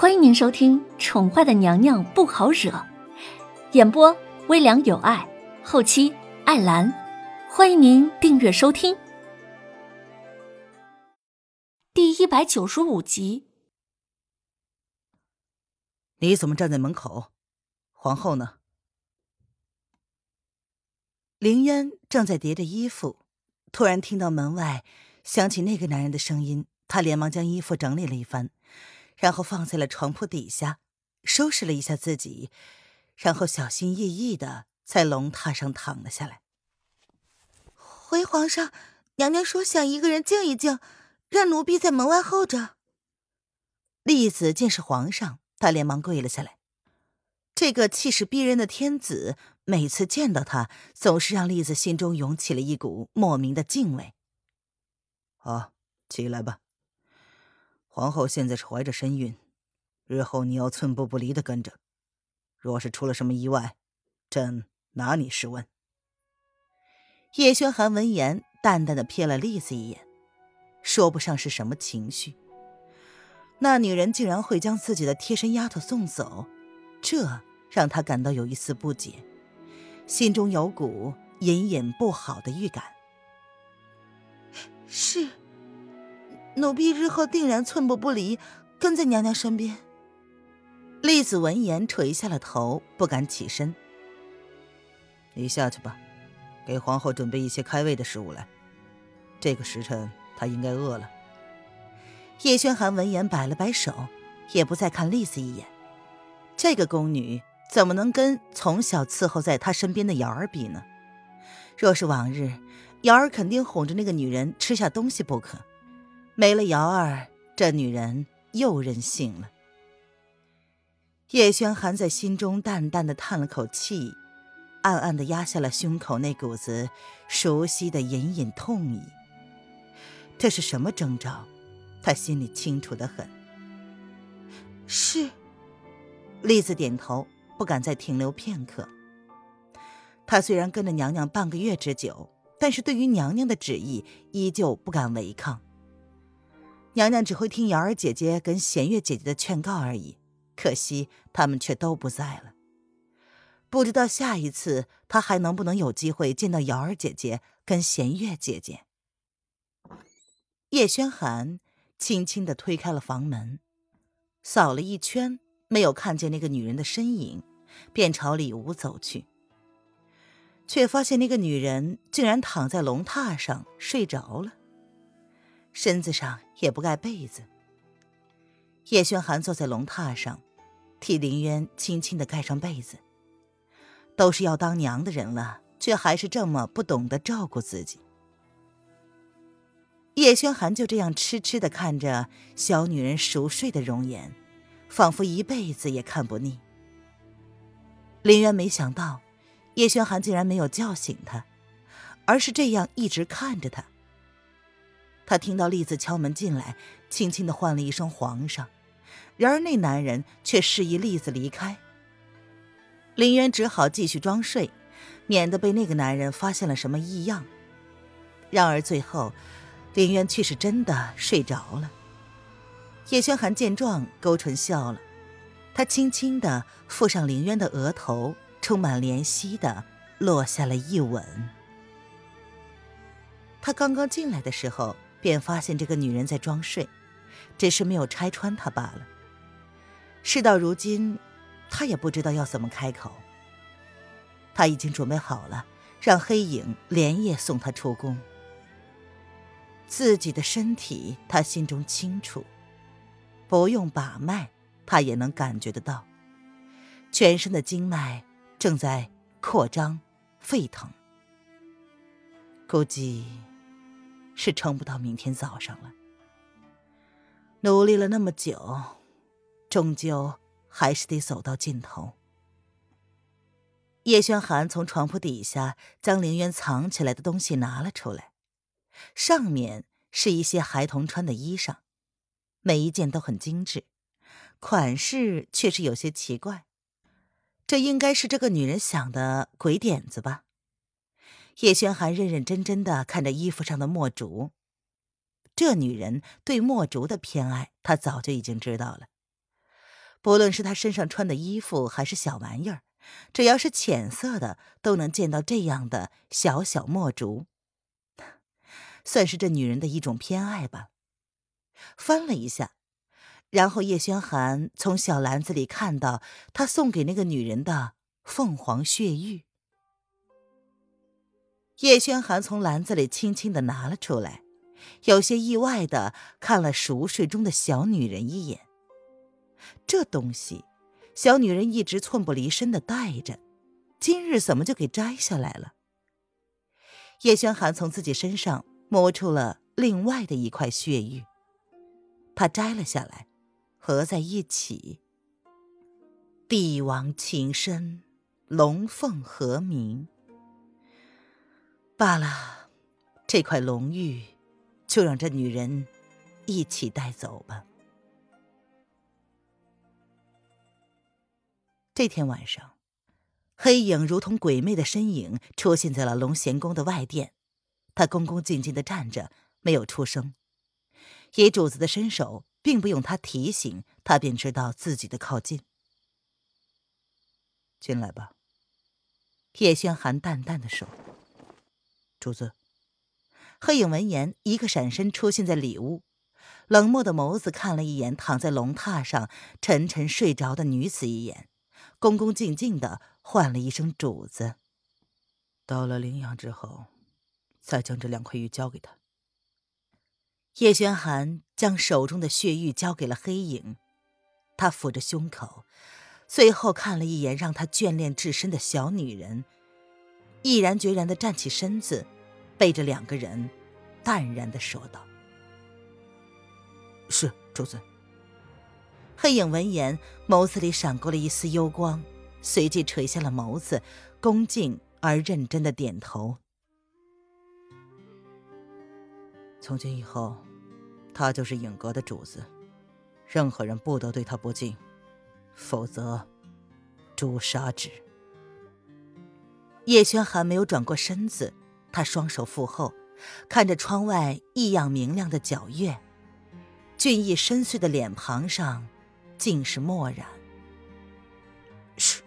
欢迎您收听《宠坏的娘娘不好惹》，演播微凉有爱，后期艾兰。欢迎您订阅收听。第一百九十五集。你怎么站在门口？皇后呢？凌渊正在叠着衣服，突然听到门外响起那个男人的声音，他连忙将衣服整理了一番。然后放在了床铺底下，收拾了一下自己，然后小心翼翼的在龙榻上躺了下来。回皇上，娘娘说想一个人静一静，让奴婢在门外候着。栗子见是皇上，她连忙跪了下来。这个气势逼人的天子，每次见到他，总是让栗子心中涌起了一股莫名的敬畏。好，起来吧。皇后现在是怀着身孕，日后你要寸步不离的跟着。若是出了什么意外，朕拿你试问。叶轩寒闻言，淡淡的瞥了栗子一眼，说不上是什么情绪。那女人竟然会将自己的贴身丫头送走，这让他感到有一丝不解，心中有股隐隐不好的预感。是。奴婢日后定然寸步不离，跟在娘娘身边。栗子闻言垂下了头，不敢起身。你下去吧，给皇后准备一些开胃的食物来。这个时辰，她应该饿了。叶轩寒闻言摆了摆手，也不再看栗子一眼。这个宫女怎么能跟从小伺候在她身边的瑶儿比呢？若是往日，瑶儿肯定哄着那个女人吃下东西不可。没了瑶儿，这女人又任性了。叶轩寒在心中淡淡的叹了口气，暗暗的压下了胸口那股子熟悉的隐隐痛意。这是什么征兆？他心里清楚的很。是，栗子点头，不敢再停留片刻。他虽然跟着娘娘半个月之久，但是对于娘娘的旨意，依旧不敢违抗。娘娘只会听瑶儿姐姐跟弦月姐姐的劝告而已，可惜他们却都不在了。不知道下一次她还能不能有机会见到瑶儿姐姐跟弦月姐姐。叶轩寒轻轻的推开了房门，扫了一圈，没有看见那个女人的身影，便朝里屋走去，却发现那个女人竟然躺在龙榻上睡着了。身子上也不盖被子。叶轩寒坐在龙榻上，替林渊轻轻的盖上被子。都是要当娘的人了，却还是这么不懂得照顾自己。叶轩寒就这样痴痴的看着小女人熟睡的容颜，仿佛一辈子也看不腻。林渊没想到，叶轩寒竟然没有叫醒他，而是这样一直看着他。他听到栗子敲门进来，轻轻的唤了一声“皇上”，然而那男人却示意栗子离开。林渊只好继续装睡，免得被那个男人发现了什么异样。然而最后，林渊却是真的睡着了。叶轩寒见状，勾唇笑了，他轻轻的附上林渊的额头，充满怜惜的落下了一吻。他刚刚进来的时候。便发现这个女人在装睡，只是没有拆穿她罢了。事到如今，他也不知道要怎么开口。他已经准备好了，让黑影连夜送他出宫。自己的身体，他心中清楚，不用把脉，他也能感觉得到，全身的经脉正在扩张、沸腾，估计。是撑不到明天早上了。努力了那么久，终究还是得走到尽头。叶轩寒从床铺底下将凌渊藏起来的东西拿了出来，上面是一些孩童穿的衣裳，每一件都很精致，款式却是有些奇怪。这应该是这个女人想的鬼点子吧。叶轩寒认认真真的看着衣服上的墨竹，这女人对墨竹的偏爱，他早就已经知道了。不论是他身上穿的衣服还是小玩意儿，只要是浅色的，都能见到这样的小小墨竹，算是这女人的一种偏爱吧。翻了一下，然后叶轩寒从小篮子里看到他送给那个女人的凤凰血玉。叶轩寒从篮子里轻轻的拿了出来，有些意外的看了熟睡中的小女人一眼。这东西，小女人一直寸步离身的带着，今日怎么就给摘下来了？叶轩寒从自己身上摸出了另外的一块血玉。他摘了下来，合在一起。帝王情深，龙凤和鸣。罢了，这块龙玉，就让这女人一起带走吧。这天晚上，黑影如同鬼魅的身影出现在了龙贤宫的外殿，他恭恭敬敬的站着，没有出声。野主子的身手，并不用他提醒，他便知道自己的靠近。进来吧。叶轩寒淡淡的说：“主子。”黑影闻言，一个闪身出现在里屋，冷漠的眸子看了一眼躺在龙榻上沉沉睡着的女子一眼，恭恭敬敬的唤了一声“主子”。到了灵阳之后，再将这两块玉交给他。叶轩寒将手中的血玉交给了黑影，他抚着胸口，最后看了一眼让他眷恋至深的小女人，毅然决然的站起身子，背着两个人，淡然的说道：“是主子。”黑影闻言，眸子里闪过了一丝幽光，随即垂下了眸子，恭敬而认真的点头。从今以后。他就是影阁的主子，任何人不得对他不敬，否则诛杀之。叶轩寒没有转过身子，他双手负后，看着窗外异样明亮的皎月，俊逸深邃的脸庞上尽是漠然。是。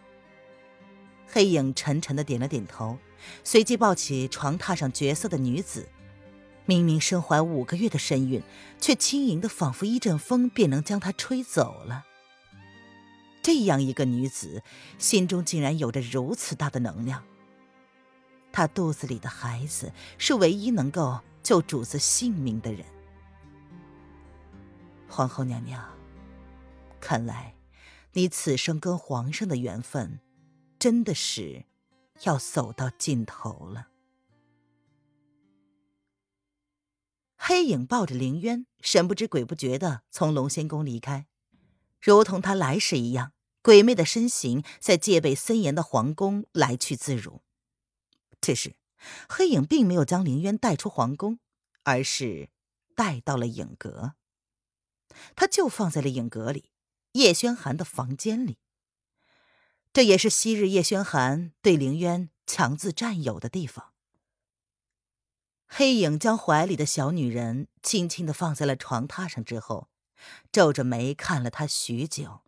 黑影沉沉的点了点头，随即抱起床榻上绝色的女子。明明身怀五个月的身孕，却轻盈的仿佛一阵风便能将她吹走了。这样一个女子，心中竟然有着如此大的能量。她肚子里的孩子是唯一能够救主子性命的人。皇后娘娘，看来你此生跟皇上的缘分，真的是要走到尽头了。黑影抱着凌渊，神不知鬼不觉的从龙仙宫离开，如同他来时一样，鬼魅的身形在戒备森严的皇宫来去自如。只是，黑影并没有将凌渊带出皇宫，而是带到了影阁。他就放在了影阁里，叶轩寒的房间里。这也是昔日叶轩寒对凌渊强自占有的地方。黑影将怀里的小女人轻轻的放在了床榻上之后，皱着眉看了她许久。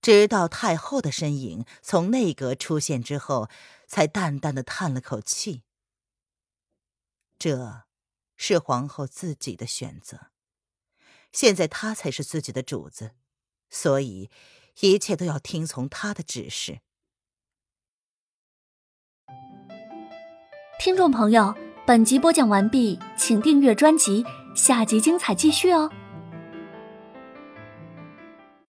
直到太后的身影从内阁出现之后，才淡淡的叹了口气。这，是皇后自己的选择。现在她才是自己的主子，所以一切都要听从她的指示。听众朋友。本集播讲完毕，请订阅专辑，下集精彩继续哦。